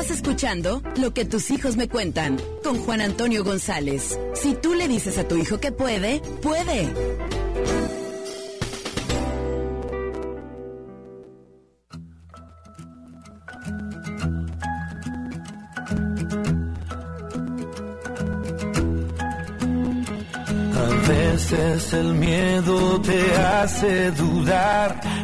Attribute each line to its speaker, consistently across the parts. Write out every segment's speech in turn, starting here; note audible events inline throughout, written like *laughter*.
Speaker 1: Estás escuchando lo que tus hijos me cuentan con Juan Antonio González. Si tú le dices a tu hijo que puede, puede.
Speaker 2: A veces el miedo te hace dudar,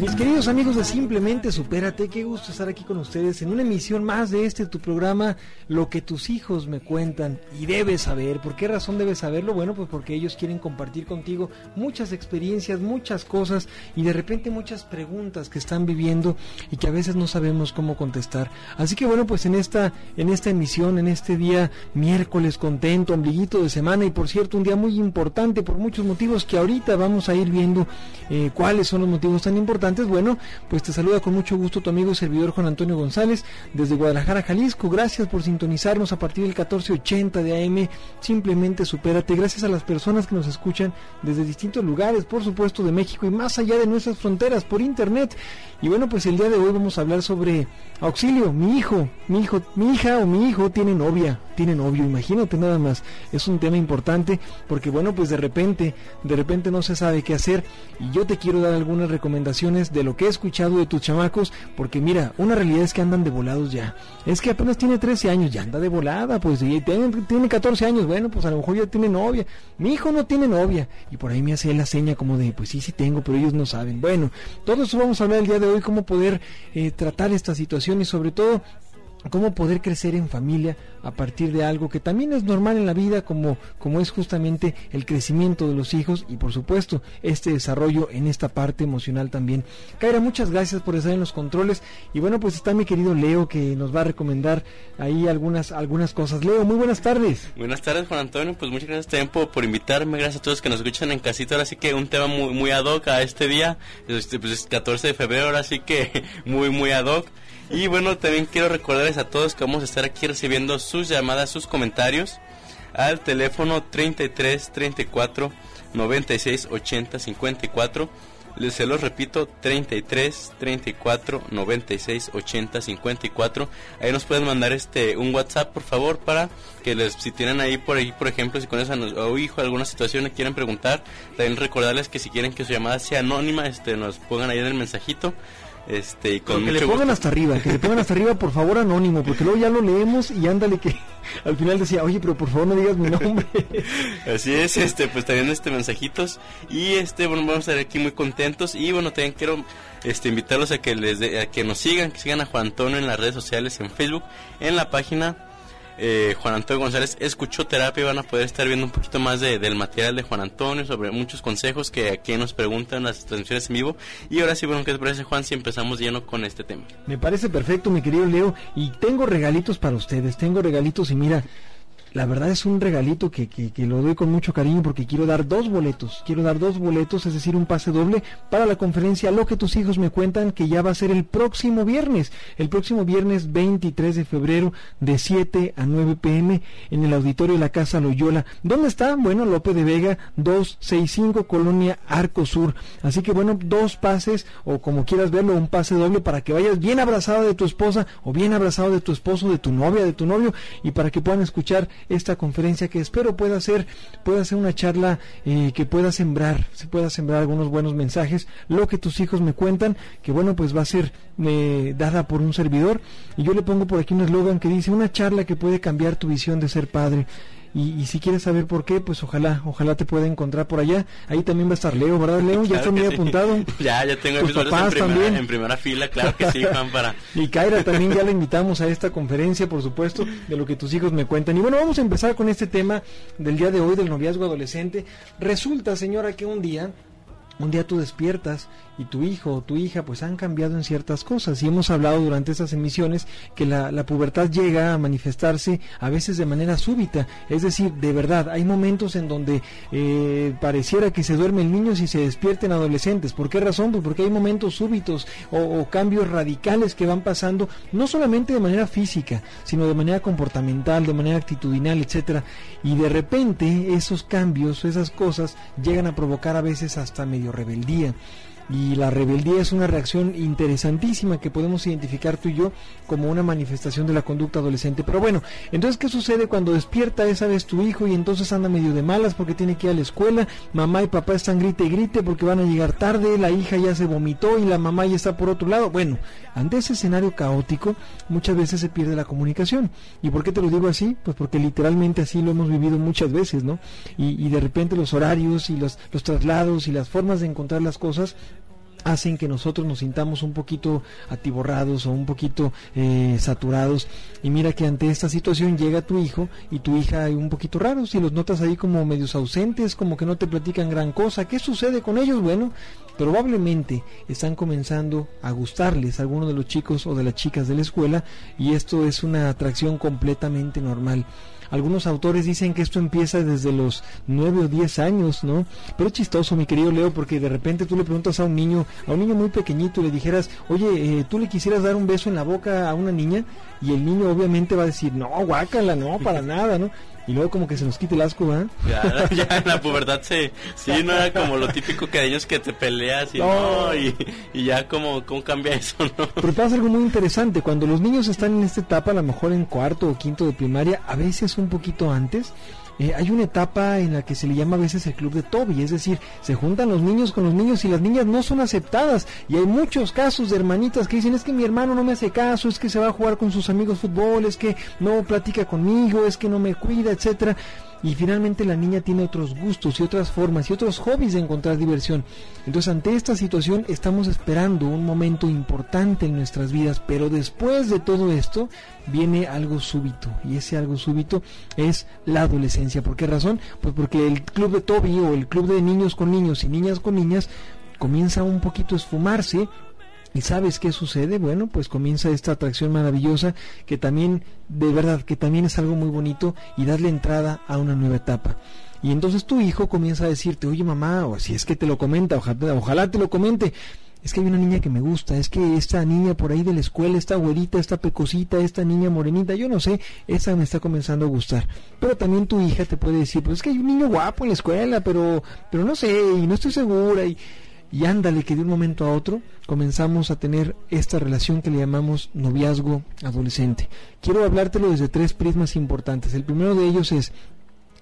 Speaker 3: Mis queridos amigos de Simplemente Supérate, qué gusto estar aquí con ustedes en una emisión más de este tu programa, Lo que tus hijos me cuentan y debes saber. ¿Por qué razón debes saberlo? Bueno, pues porque ellos quieren compartir contigo muchas experiencias, muchas cosas y de repente muchas preguntas que están viviendo y que a veces no sabemos cómo contestar. Así que bueno, pues en esta en esta emisión, en este día miércoles contento, ombliguito de semana y por cierto un día muy importante por muchos motivos que ahorita vamos a ir viendo eh, cuáles son los motivos tan importantes bueno, pues te saluda con mucho gusto tu amigo y servidor Juan Antonio González desde Guadalajara, Jalisco. Gracias por sintonizarnos a partir del 1480 de AM. Simplemente supérate. Gracias a las personas que nos escuchan desde distintos lugares, por supuesto de México y más allá de nuestras fronteras por internet. Y bueno, pues el día de hoy vamos a hablar sobre auxilio. Mi hijo, mi hijo, mi hija o mi hijo tiene novia, tiene novio. Imagínate nada más. Es un tema importante porque bueno, pues de repente, de repente no se sabe qué hacer y yo te quiero dar algunas recomendaciones de lo que he escuchado de tus chamacos, porque mira, una realidad es que andan de volados ya. Es que apenas tiene 13 años, ya anda de volada, pues tiene, tiene 14 años, bueno, pues a lo mejor ya tiene novia. Mi hijo no tiene novia. Y por ahí me hace la seña como de, pues sí, sí tengo, pero ellos no saben. Bueno, todo vamos a hablar el día de hoy, cómo poder eh, tratar esta situación y sobre todo cómo poder crecer en familia a partir de algo que también es normal en la vida como, como es justamente el crecimiento de los hijos y por supuesto este desarrollo en esta parte emocional también. Kaira, muchas gracias por estar en los controles y bueno pues está mi querido Leo que nos va a recomendar ahí algunas, algunas cosas. Leo, muy buenas tardes.
Speaker 4: Buenas tardes Juan Antonio, pues muchas gracias también por, invitarme, gracias a todos que nos escuchan en casita, ahora sí que un tema muy, muy ad hoc a este día, este, pues es 14 de febrero, ahora sí que *laughs* muy muy ad hoc. Y bueno, también quiero recordarles a todos que vamos a estar aquí recibiendo sus llamadas, sus comentarios al teléfono 33 34 96 80 54. Les se los repito, 33 34 96 80 54. Ahí nos pueden mandar este un WhatsApp, por favor, para que les si tienen ahí por ahí, por ejemplo, si con esa o hijo alguna situación le quieren preguntar, también recordarles que si quieren que su llamada sea anónima, este nos pongan ahí en el mensajito este, y con
Speaker 3: que le pongan hasta arriba, que le pongan hasta arriba, por favor, anónimo, porque luego ya lo leemos y ándale que *laughs* al final decía, oye, pero por favor no digas mi nombre. *laughs*
Speaker 4: Así es, este, pues también este mensajitos. Y este, bueno, vamos a estar aquí muy contentos. Y bueno, también quiero este invitarlos a que les a que nos sigan, que sigan a Juan Antonio en las redes sociales, en Facebook, en la página eh, Juan Antonio González escuchó terapia y van a poder estar viendo un poquito más de, del material de Juan Antonio sobre muchos consejos que aquí nos preguntan las transmisiones en vivo. Y ahora sí, bueno, ¿qué te parece Juan si empezamos lleno con este tema?
Speaker 3: Me parece perfecto, mi querido Leo. Y tengo regalitos para ustedes, tengo regalitos y mira, la verdad es un regalito que, que, lo doy con mucho cariño porque quiero dar dos boletos, quiero dar dos boletos, es decir, un pase doble para la conferencia Lo que tus hijos me cuentan que ya va a ser el próximo viernes, el próximo viernes 23 de febrero de 7 a 9 pm en el auditorio de la Casa Loyola. ¿Dónde está? Bueno, López de Vega 265 Colonia Arco Sur. Así que bueno, dos pases o como quieras verlo, un pase doble para que vayas bien abrazado de tu esposa o bien abrazado de tu esposo, de tu novia, de tu novio y para que puedan escuchar esta conferencia que espero pueda ser, pueda ser una charla eh, que pueda sembrar, se pueda sembrar algunos buenos mensajes, lo que tus hijos me cuentan, que bueno, pues va a ser eh, dada por un servidor. Y yo le pongo por aquí un eslogan que dice, una charla que puede cambiar tu visión de ser padre. Y, si quieres saber por qué, pues ojalá, ojalá te pueda encontrar por allá. Ahí también va a estar Leo, ¿verdad, Leo? ya está muy apuntado. *laughs*
Speaker 4: Ya, ya tengo mis papás en primera, en primera fila, claro que sí, *laughs* Juan, para...
Speaker 3: y Kaira también ya la invitamos a esta conferencia, por supuesto, de lo que tus hijos me cuentan. Y bueno, vamos a empezar con este tema del día de hoy del noviazgo adolescente. Resulta, señora, que un día un día tú despiertas y tu hijo o tu hija pues han cambiado en ciertas cosas. Y hemos hablado durante esas emisiones que la, la, pubertad llega a manifestarse a veces de manera súbita. Es decir de verdad hay momentos en donde eh, pareciera que se duerme el niño si se despierten adolescentes. ¿por qué razón? Pues porque hay momentos súbitos o, o cambios radicales que van pasando no solamente de manera física sino de manera comportamental de manera actitudinal etcétera. Y de repente esos cambios esas cosas llegan a provocar a veces hasta medio rebeldía. Y la rebeldía es una reacción interesantísima que podemos identificar tú y yo como una manifestación de la conducta adolescente. Pero bueno, entonces, ¿qué sucede cuando despierta esa vez tu hijo y entonces anda medio de malas porque tiene que ir a la escuela? Mamá y papá están grite y grite porque van a llegar tarde, la hija ya se vomitó y la mamá ya está por otro lado. Bueno, ante ese escenario caótico, muchas veces se pierde la comunicación. ¿Y por qué te lo digo así? Pues porque literalmente así lo hemos vivido muchas veces, ¿no? Y, y de repente los horarios y los, los traslados y las formas de encontrar las cosas hacen que nosotros nos sintamos un poquito atiborrados o un poquito eh, saturados y mira que ante esta situación llega tu hijo y tu hija un poquito raros y los notas ahí como medios ausentes como que no te platican gran cosa ¿qué sucede con ellos? bueno probablemente están comenzando a gustarles algunos de los chicos o de las chicas de la escuela y esto es una atracción completamente normal algunos autores dicen que esto empieza desde los 9 o 10 años, ¿no? Pero es chistoso, mi querido Leo, porque de repente tú le preguntas a un niño, a un niño muy pequeñito, y le dijeras, oye, eh, ¿tú le quisieras dar un beso en la boca a una niña? Y el niño obviamente va a decir, no, guácala, no, para *laughs* nada, ¿no? Y luego como que se nos quite el asco, ¿verdad?
Speaker 4: Ya, *laughs* ya en la pubertad se, sí, no era como lo típico que de ellos que te peleas y no, y, y, ya como, ¿cómo cambia eso, *laughs* no?
Speaker 3: Pero pasa algo muy interesante, cuando los niños están en esta etapa, a lo mejor en cuarto o quinto de primaria, a veces un poquito antes, eh, hay una etapa en la que se le llama a veces el club de Toby, es decir, se juntan los niños con los niños y las niñas no son aceptadas. Y hay muchos casos de hermanitas que dicen, es que mi hermano no me hace caso, es que se va a jugar con sus amigos fútbol, es que no platica conmigo, es que no me cuida, etcétera y finalmente la niña tiene otros gustos y otras formas y otros hobbies de encontrar diversión. Entonces ante esta situación estamos esperando un momento importante en nuestras vidas, pero después de todo esto viene algo súbito y ese algo súbito es la adolescencia. ¿Por qué razón? Pues porque el club de Toby o el club de niños con niños y niñas con niñas comienza un poquito a esfumarse ¿Y sabes qué sucede? Bueno, pues comienza esta atracción maravillosa que también, de verdad, que también es algo muy bonito y darle entrada a una nueva etapa. Y entonces tu hijo comienza a decirte, oye mamá, o si es que te lo comenta, ojalá, ojalá te lo comente, es que hay una niña que me gusta, es que esta niña por ahí de la escuela, esta güerita, esta pecosita, esta niña morenita, yo no sé, esa me está comenzando a gustar. Pero también tu hija te puede decir, pues es que hay un niño guapo en la escuela, pero, pero no sé, y no estoy segura, y y ándale que de un momento a otro comenzamos a tener esta relación que le llamamos noviazgo adolescente. Quiero hablártelo desde tres prismas importantes. El primero de ellos es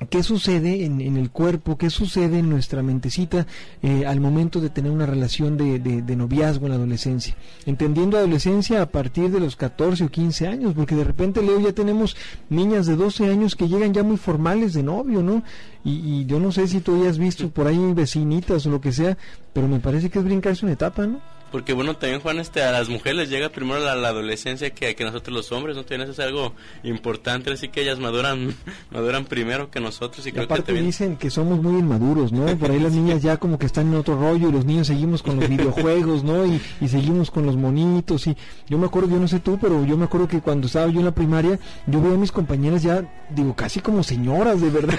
Speaker 3: qué sucede en, el cuerpo, qué sucede en nuestra mentecita eh, al momento de tener una relación de, de, noviazgo en la adolescencia. Entendiendo adolescencia a partir de los 14 o 15 años, porque de repente, Leo, ya tenemos niñas de 12 años que llegan ya muy formales de novio, ¿no? Y, y yo no sé si tú hayas visto por ahí vecinitas o lo que sea, pero me parece que es brincarse una etapa, ¿no?
Speaker 4: Porque bueno, también Juan, este, a las mujeres les llega primero la, la adolescencia que, que nosotros los hombres, ¿no? También eso es algo importante, así que ellas maduran *laughs* maduran primero que nosotros. Y,
Speaker 3: y aparte dicen que somos muy inmaduros, ¿no? Por ahí las *laughs* niñas ya como que están en otro rollo y los niños seguimos con los *laughs* videojuegos, ¿no? Y, y seguimos con los monitos y yo me acuerdo, yo no sé tú, pero yo me acuerdo que cuando estaba yo en la primaria, yo veía a mis compañeras ya, digo, casi como señoras, de verdad.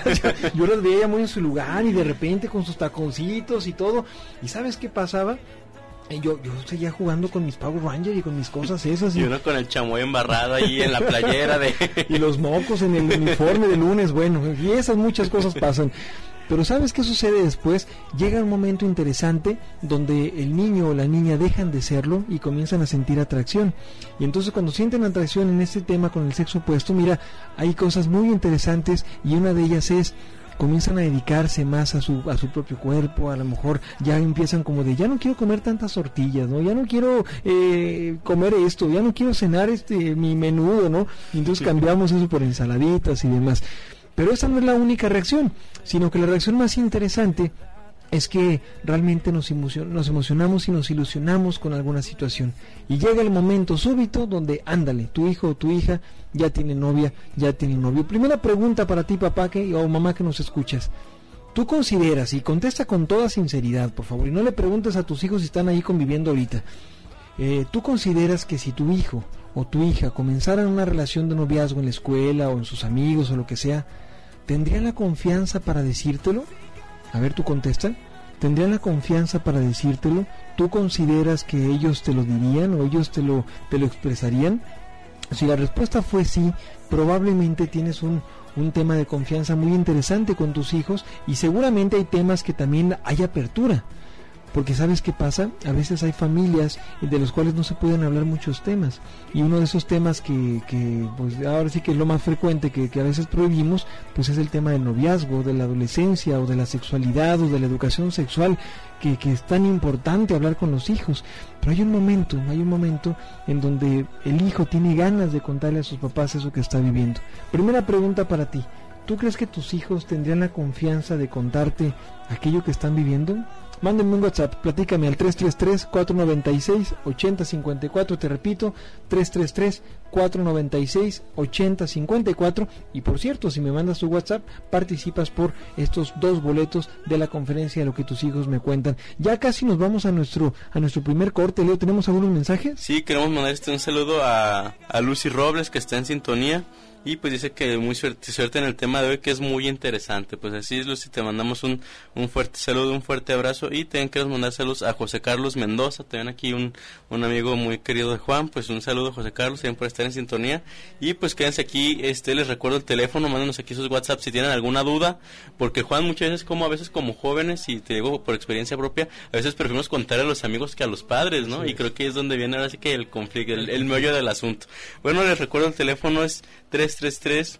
Speaker 3: yo las veía ya muy en su lugar y de repente con sus taconcitos y todo. ¿Y sabes qué pasaba? Yo, yo seguía jugando con mis Power Rangers y con mis cosas esas.
Speaker 4: Y, uno con el chamoy embarrado ahí en la playera de... *laughs*
Speaker 3: y los mocos en el uniforme de lunes, bueno, y esas muchas cosas pasan. Pero ¿sabes qué sucede después? Llega un momento interesante donde el niño o la niña dejan de serlo y comienzan a sentir atracción. Y entonces cuando sienten atracción en este tema con el sexo opuesto, mira, hay cosas muy interesantes y una de ellas es comienzan a dedicarse más a su, a su propio cuerpo, a lo mejor ya empiezan como de, ya no quiero comer tantas tortillas, ¿no? Ya no quiero eh, comer esto, ya no quiero cenar este mi menudo, ¿no? Y entonces cambiamos eso por ensaladitas y demás. Pero esa no es la única reacción, sino que la reacción más interesante es que realmente nos, nos emocionamos y nos ilusionamos con alguna situación. Y llega el momento súbito donde, ándale, tu hijo o tu hija ya tiene novia, ya tiene novio. Primera pregunta para ti, papá que, o mamá que nos escuchas. tú consideras, y contesta con toda sinceridad, por favor, y no le preguntes a tus hijos si están ahí conviviendo ahorita, eh, tú consideras que si tu hijo o tu hija comenzaran una relación de noviazgo en la escuela o en sus amigos o lo que sea, ¿tendrían la confianza para decírtelo? A ver, tú contestas. ¿Tendrían la confianza para decírtelo? ¿Tú consideras que ellos te lo dirían o ellos te lo, te lo expresarían? Si la respuesta fue sí, probablemente tienes un, un tema de confianza muy interesante con tus hijos y seguramente hay temas que también hay apertura. Porque sabes qué pasa, a veces hay familias de los cuales no se pueden hablar muchos temas. Y uno de esos temas que, que pues ahora sí que es lo más frecuente que, que, a veces prohibimos, pues es el tema del noviazgo, de la adolescencia o de la sexualidad o de la educación sexual, que, que es tan importante hablar con los hijos. Pero hay un momento, hay un momento en donde el hijo tiene ganas de contarle a sus papás eso que está viviendo. Primera pregunta para ti. ¿Tú crees que tus hijos tendrían la confianza de contarte aquello que están viviendo? Mándenme un WhatsApp, platícame al 333-496-8054, te repito, 333-496-8054 y por cierto, si me mandas tu WhatsApp, participas por estos dos boletos de la conferencia de lo que tus hijos me cuentan. Ya casi nos vamos a nuestro a nuestro primer corte, Leo, ¿tenemos algunos mensajes?
Speaker 4: Sí, queremos mandar este un saludo a, a Lucy Robles que está en sintonía y pues dice que muy suerte, suerte en el tema de hoy que es muy interesante. Pues así es, Lucy, te mandamos un, un fuerte saludo, un fuerte abrazo y también queremos mandar saludos a José Carlos Mendoza, también aquí un, un amigo muy querido de Juan, pues un saludo a José Carlos, también por estar en sintonía y pues quédense aquí, este les recuerdo el teléfono, mándenos aquí sus WhatsApp si tienen alguna duda, porque Juan muchas veces como a veces como jóvenes y te digo por experiencia propia, a veces preferimos contar a los amigos que a los padres, ¿no?
Speaker 3: Sí.
Speaker 4: Y creo que es donde viene ahora sí que el conflicto, el, el meollo del asunto. Bueno, les recuerdo el teléfono es 333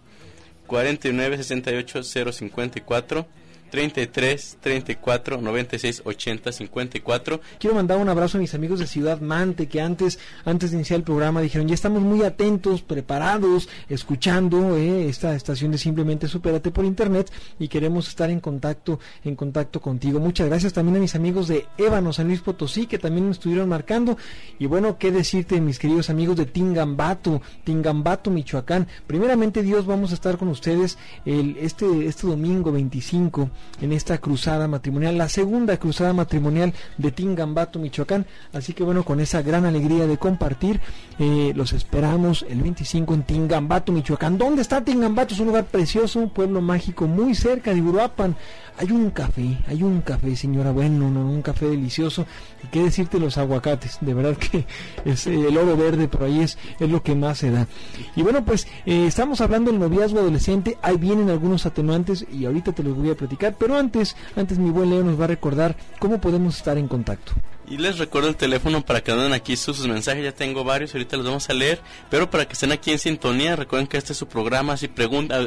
Speaker 4: 49 68 054 33 34 96 80 54
Speaker 3: Quiero mandar un abrazo a mis amigos de Ciudad Mante que antes, antes de iniciar el programa dijeron ya estamos muy atentos, preparados, escuchando eh, esta estación de Simplemente Supérate por internet y queremos estar en contacto, en contacto contigo. Muchas gracias también a mis amigos de Ébano, San Luis Potosí, que también me estuvieron marcando. Y bueno, qué decirte, mis queridos amigos de Tingambato, Tingambato, Michoacán. Primeramente, Dios, vamos a estar con ustedes el, este, este domingo 25 en esta cruzada matrimonial, la segunda cruzada matrimonial de Tingambato, Michoacán. Así que bueno, con esa gran alegría de compartir, eh, los esperamos el 25 en Tingambato, Michoacán. ¿Dónde está Tingambato? Es un lugar precioso, un pueblo mágico muy cerca de Uruapan. Hay un café, hay un café, señora, bueno, no, un café delicioso. ¿Y qué decirte los aguacates? De verdad que es eh, el oro verde, pero ahí es, es lo que más se da. Y bueno, pues eh, estamos hablando del noviazgo adolescente, ahí vienen algunos atenuantes y ahorita te los voy a platicar, pero antes, antes mi buen Leo nos va a recordar cómo podemos estar en contacto.
Speaker 4: Y les recuerdo el teléfono para que anden aquí sus, mensajes, ya tengo varios, ahorita los vamos a leer, pero para que estén aquí en sintonía, recuerden que este es su programa, si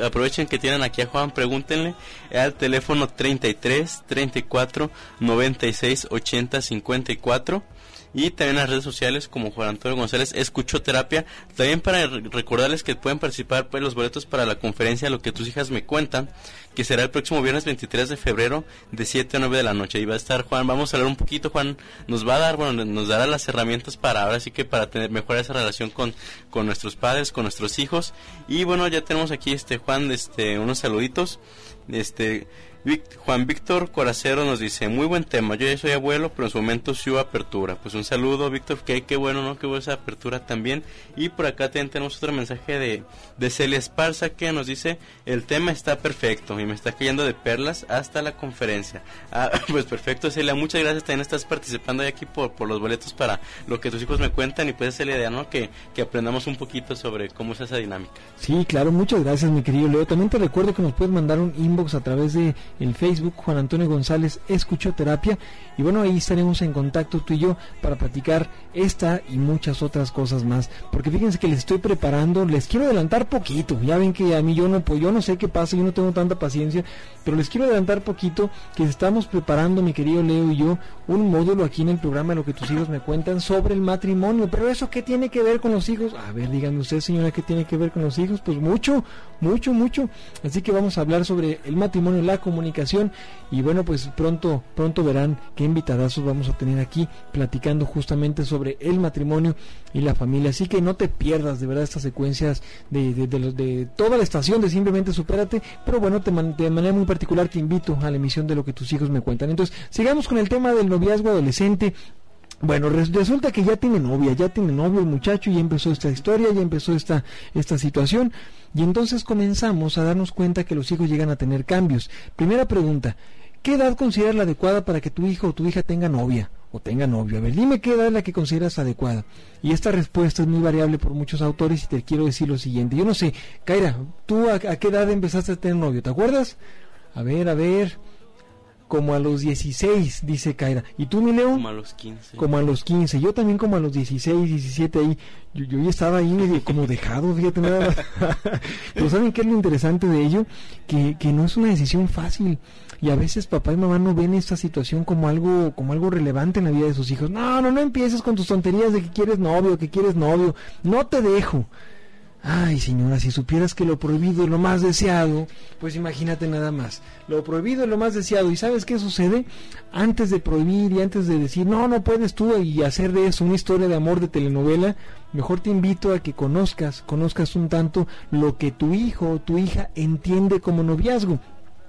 Speaker 4: aprovechen que tienen aquí a Juan, pregúntenle al teléfono 33 34 96 80 54 y también las redes sociales como Juan Antonio González Escucho Terapia. También para recordarles que pueden participar pues los boletos para la conferencia Lo que tus hijas me cuentan, que será el próximo viernes 23 de febrero de 7 a 9 de la noche. Y va a estar Juan, vamos a hablar un poquito, Juan nos va a dar, bueno, nos dará las herramientas para ahora sí que para tener mejorar esa relación con, con nuestros padres, con nuestros hijos. Y bueno, ya tenemos aquí este Juan, este unos saluditos. Este Juan Víctor Coracero nos dice, muy buen tema, yo ya soy abuelo, pero en su momento sí hubo apertura. Pues un saludo, Víctor, que qué bueno, ¿no? Que hubo esa apertura también. Y por acá también tenemos otro mensaje de, de Celia Esparza que nos dice, el tema está perfecto y me está cayendo de perlas hasta la conferencia. Ah, *laughs* pues perfecto, Celia, muchas gracias, también estás participando aquí por, por los boletos para lo que tus hijos me cuentan y pues es la idea, ¿no? Que, que aprendamos un poquito sobre cómo es esa dinámica.
Speaker 3: Sí, claro, muchas gracias, mi querido Leo. También te recuerdo que nos puedes mandar un inbox a través de el Facebook Juan Antonio González Escuchoterapia y bueno ahí estaremos en contacto tú y yo para platicar esta y muchas otras cosas más. Porque fíjense que les estoy preparando les quiero adelantar poquito. Ya ven que a mí yo no pues yo no sé qué pasa yo no tengo tanta paciencia. Pero les quiero adelantar poquito que estamos preparando mi querido Leo y yo un módulo aquí en el programa lo que tus hijos me cuentan sobre el matrimonio. Pero eso qué tiene que ver con los hijos a ver díganme usted señora qué tiene que ver con los hijos pues mucho mucho mucho. Así que vamos a hablar sobre el matrimonio la comunicación y bueno, pues pronto, pronto verán qué invitadazos vamos a tener aquí platicando justamente sobre el matrimonio y la familia. Así que no te pierdas de verdad estas secuencias de, de, de, de toda la estación de Simplemente Supérate, pero bueno, te, de manera muy particular te invito a la emisión de lo que tus hijos me cuentan. Entonces, sigamos con el tema del noviazgo adolescente. Bueno, resulta que ya tiene novia, ya tiene novio el muchacho ya empezó esta historia, ya empezó esta, esta situación. Y entonces comenzamos a darnos cuenta que los hijos llegan a tener cambios. Primera pregunta, ¿qué edad consideras la adecuada para que tu hijo o tu hija tenga novia o tenga novio? A ver, dime qué edad es la que consideras adecuada. Y esta respuesta es muy variable por muchos autores y te quiero decir lo siguiente. Yo no sé, Kaira, ¿tú a, a qué edad empezaste a tener novio? ¿Te acuerdas? A ver, a ver como a los 16, dice Kaira. ¿Y tú, mi Leo?
Speaker 4: Como a los 15.
Speaker 3: Como a los 15. Yo también como a los 16, 17 ahí. Yo, yo ya estaba ahí como dejado, fíjate nada más. *laughs* Pero ¿saben qué es lo interesante de ello? Que, que no es una decisión fácil. Y a veces papá y mamá no ven esta situación como algo, como algo relevante en la vida de sus hijos. No, no, no empieces con tus tonterías de que quieres novio, que quieres novio. No te dejo. Ay, señora, si supieras que lo prohibido es lo más deseado, pues imagínate nada más. Lo prohibido es lo más deseado. ¿Y sabes qué sucede? Antes de prohibir y antes de decir, no, no puedes tú y hacer de eso una historia de amor de telenovela, mejor te invito a que conozcas, conozcas un tanto lo que tu hijo o tu hija entiende como noviazgo.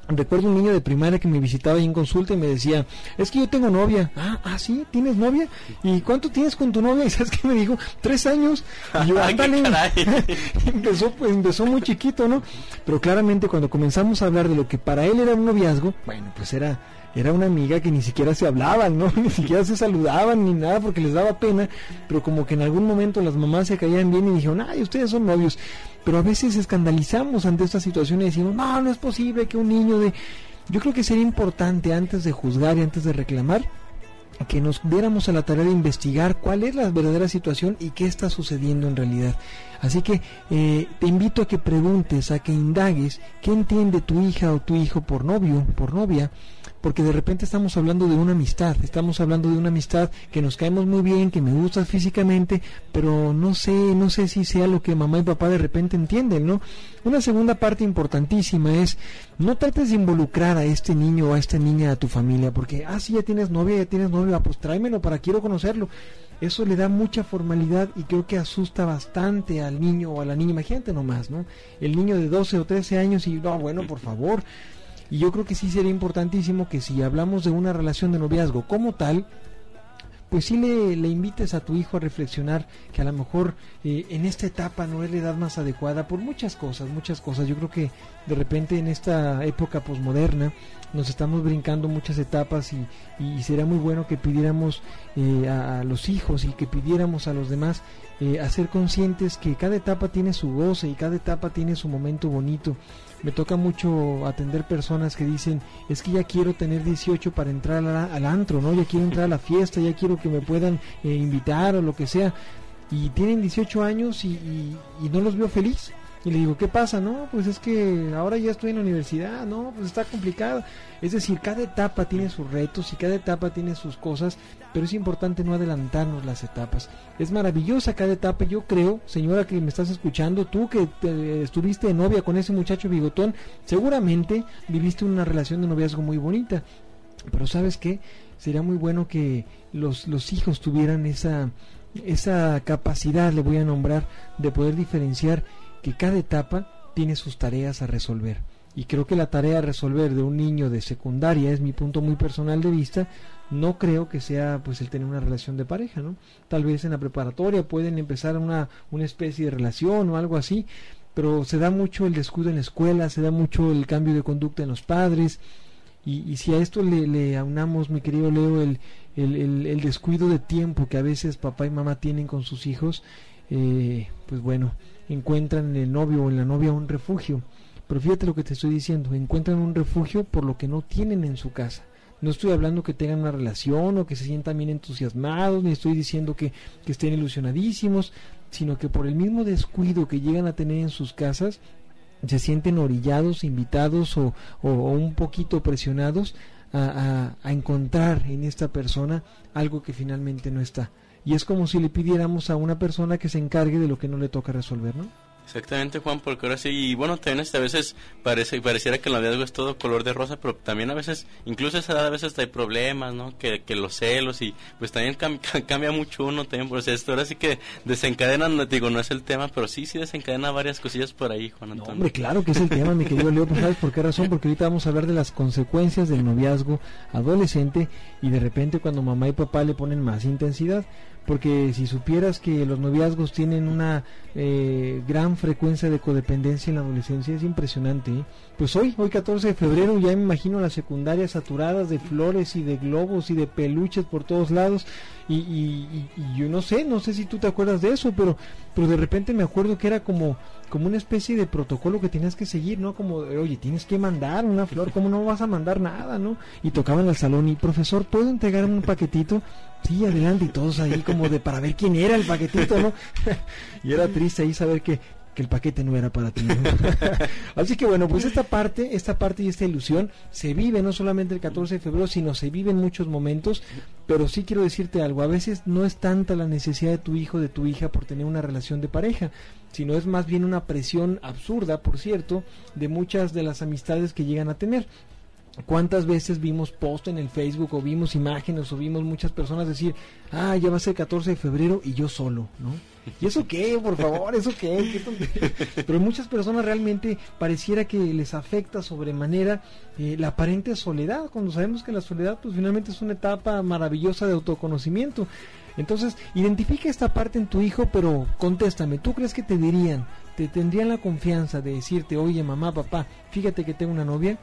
Speaker 3: Recuerdo un niño de primaria que me visitaba ahí en consulta y me decía, es que yo tengo novia. Ah, ah, sí, ¿tienes novia? ¿Y cuánto tienes con tu novia? *laughs* Y sabes qué me dijo, tres años. Y yo, *laughs* ándale. *laughs* empezó, pues, empezó muy chiquito, ¿no? Pero claramente cuando comenzamos a hablar de lo que para él era un noviazgo, bueno, pues era, era una amiga que ni siquiera se hablaban, ¿no? *laughs* Ni siquiera se saludaban ni nada porque les daba pena, pero como que en algún momento las mamás se caían bien y dijeron, ay, ustedes son novios. Pero a veces escandalizamos ante esta situación y decimos, no, no es posible que un niño de... Yo creo que sería importante antes de juzgar y antes de reclamar, que nos diéramos a la tarea de investigar cuál es la verdadera situación y qué está sucediendo en realidad. Así que eh, te invito a que preguntes, a que indagues qué entiende tu hija o tu hijo por novio, por novia, porque de repente estamos hablando de una amistad, estamos hablando de una amistad que nos caemos muy bien, que me gusta físicamente, pero no sé, no sé si sea lo que mamá y papá de repente entienden, ¿no? Una segunda parte importantísima es no trates de involucrar a este niño o a esta niña a tu familia, porque, ah, sí, ya tienes novia, ya tienes novia, pues tráemelo para quiero conocerlo. Eso le da mucha formalidad y creo que asusta bastante al niño o a la niña. Imagínate nomás, ¿no? El niño de 12 o 13 años y, no, bueno, por favor. Y yo creo que sí sería importantísimo que si hablamos de una relación de noviazgo como tal, pues sí le, le, invites a tu hijo a reflexionar que a lo mejor eh, en esta etapa no es la edad más adecuada por muchas cosas, muchas cosas. Yo creo que de repente en esta época posmoderna nos estamos brincando muchas etapas y, y será muy bueno que pidiéramos eh, a, los hijos y que pidiéramos a los demás eh, a ser conscientes que cada etapa tiene su goce y cada etapa tiene su momento bonito me toca mucho atender personas que dicen, es que ya quiero tener 18 para entrar al, al antro, ¿no? Ya quiero entrar a la fiesta, ya quiero que me puedan eh, invitar o lo que sea. Y tienen 18 años y, y, y no los veo feliz. Y le digo, ¿qué pasa? No, pues es que ahora ya estoy en la universidad, no, pues está complicado. Es decir, cada etapa tiene sus retos y cada etapa tiene sus cosas, pero es importante no adelantarnos las etapas. Es maravillosa cada etapa, yo creo, señora que me estás escuchando, tú que te, estuviste de novia con ese muchacho bigotón, seguramente viviste una relación de noviazgo muy bonita. Pero sabes qué, sería muy bueno que los, los hijos tuvieran esa, esa capacidad, le voy a nombrar, de poder diferenciar que cada etapa tiene sus tareas a resolver. Y creo que la tarea a resolver de un niño de secundaria es mi punto muy personal de vista. No creo que sea pues el tener una relación de pareja, ¿no? Tal vez en la preparatoria pueden empezar una, una especie de relación o algo así, pero se da mucho el descuido en la escuela, se da mucho el cambio de conducta en los padres. Y, si a esto le, le, aunamos, mi querido Leo, el, el, el, el, descuido de tiempo que a veces papá y mamá tienen con sus hijos, eh, pues bueno, encuentran en el novio o en la novia un refugio. Pero fíjate lo que te estoy diciendo, encuentran un refugio por lo que no tienen en su casa. No estoy hablando que tengan una relación o que se sientan bien entusiasmados, ni estoy diciendo que, que estén ilusionadísimos, sino que por el mismo descuido que llegan a tener en sus casas, se sienten orillados, invitados o, o, o un poquito presionados a, a, a encontrar en esta persona algo que finalmente no está y es como si le pidiéramos a una persona que se encargue de lo que no le toca resolver, ¿no?
Speaker 4: Exactamente, Juan, porque ahora sí, y bueno, también este, a veces parece, pareciera que el noviazgo es todo color de rosa, pero también a veces, incluso a esa edad a veces hay problemas, ¿no? Que, que los celos y pues también *laughs* cambia mucho uno también, pues esto ahora sí que desencadenan, digo, no es el tema, pero sí, sí desencadena varias cosillas por ahí, Juan Antonio.
Speaker 3: hombre, claro que es el tema, mi querido Leo, pues ¿sabes por qué razón? Porque ahorita vamos a hablar de las consecuencias del noviazgo adolescente y de repente cuando mamá y papá le ponen más intensidad porque si supieras que los noviazgos tienen una eh, gran frecuencia de codependencia en la adolescencia es impresionante. ¿eh? Pues hoy, hoy 14 de febrero, ya me imagino las secundarias saturadas de flores y de globos y de peluches por todos lados y, y, y, yo no sé, no sé si tú te acuerdas de eso, pero, pero de repente me acuerdo que era como como una especie de protocolo que tenías que seguir, ¿no? Como, oye, tienes que mandar una flor, ¿cómo no vas a mandar nada, no? Y tocaban al salón y, profesor, ¿puedo entregar un paquetito? Sí, adelante, y todos ahí como de para ver quién era el paquetito, ¿no? *laughs* y era triste ahí saber que, que el paquete no era para ti. *laughs* Así que bueno, pues esta parte, esta parte y esta ilusión se vive no solamente el 14 de febrero, sino se vive en muchos momentos, pero sí quiero decirte algo, a veces no es tanta la necesidad de tu hijo, de tu hija por tener una relación de pareja, sino es más bien una presión absurda, por cierto, de muchas de las amistades que llegan a tener. ¿Cuántas veces vimos post en el Facebook o vimos imágenes o vimos muchas personas decir, ah, ya va a ser 14 de febrero y yo solo, ¿no? ¿Y eso qué? Por favor, ¿eso qué? Pero muchas personas realmente pareciera que les afecta sobremanera eh, la aparente soledad, cuando sabemos que la soledad pues finalmente es una etapa maravillosa de autoconocimiento. Entonces, identifica esta parte en tu hijo, pero contéstame, ¿tú crees que te dirían, te tendrían la confianza de decirte, oye mamá, papá, fíjate que tengo una novia?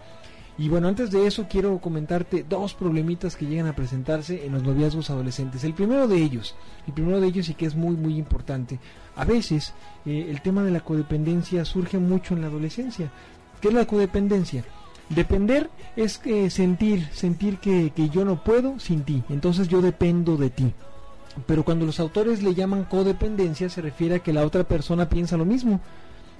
Speaker 3: Y bueno, antes de eso quiero comentarte dos problemitas que llegan a presentarse en los noviazgos adolescentes. El primero de ellos, el primero de ellos y que es muy muy importante. A veces eh, el tema de la codependencia surge mucho en la adolescencia. ¿Qué es la codependencia? Depender es eh, sentir, sentir que, que yo no puedo sin ti, entonces yo dependo de ti. Pero cuando los autores le llaman codependencia se refiere a que la otra persona piensa lo mismo.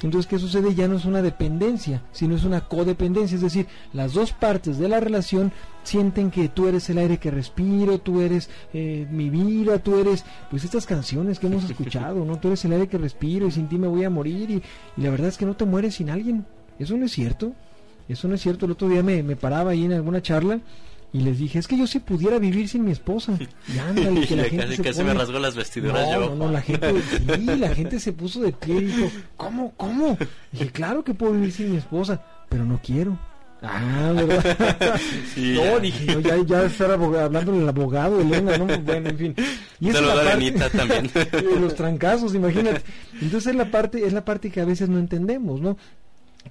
Speaker 3: Entonces, ¿qué sucede? Ya no es una dependencia, sino es una codependencia. Es decir, las dos partes de la relación sienten que tú eres el aire que respiro, tú eres eh, mi vida, tú eres, pues estas canciones que hemos *laughs* escuchado, ¿no? Tú eres el aire que respiro y sin ti me voy a morir y, la verdad es que no te mueres sin alguien. Eso no es cierto. Eso no es cierto. El otro día me, me paraba ahí en alguna charla y les dije, es que yo si pudiera vivir sin mi esposa. Y ándale, que *laughs* la gente
Speaker 4: casi, me rasgó las vestiduras yo.
Speaker 3: No, no, la gente, sí, la gente se puso de pie y dijo, ¿cómo, cómo? dije, claro que puedo vivir sin mi esposa, pero no quiero. Ah, ¿verdad? *laughs* Sí, no, ya. dije, ya, ya estar hablando del abogado, Elena, ¿no? Bueno, en fin.
Speaker 4: Y esa es la parte, también. *laughs*
Speaker 3: los trancazos, imagínate. Entonces es la parte, es la parte que a veces no entendemos, ¿no?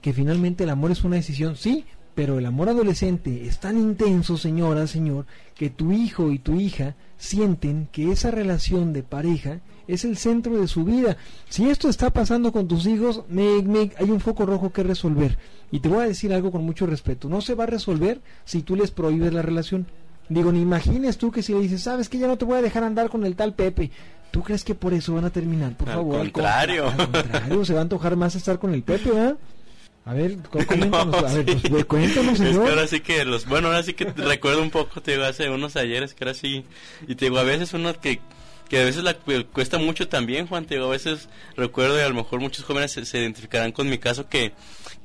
Speaker 3: Que finalmente el amor es una decisión, sí, pero el amor adolescente es tan intenso, señora, señor, que tu hijo y tu hija sienten que esa relación de pareja es el centro de su vida. Si esto está pasando con tus hijos, me, hay un foco rojo que resolver. Y te voy a decir algo con mucho respeto. No se va a resolver si tú les prohíbes la relación. Digo, ni imagines tú que si le dices, sabes que ya no te voy a dejar andar con el tal Pepe, ¿tú crees que por eso van a terminar? Por favor.
Speaker 4: Contrario.
Speaker 3: Al contrario. se va a antojar más estar con el Pepe, ¿verdad? A ver, *laughs* coméntanos, a ver, pues, cuéntanos, señor. Es
Speaker 4: que ahora sí que los, bueno, ahora sí que recuerdo un poco, te digo, hace unos ayeres que era así, y te digo, a veces uno que, que a veces la, cuesta mucho también, Juan, te digo, a veces recuerdo y a lo mejor muchos jóvenes se, se identificarán con mi caso que,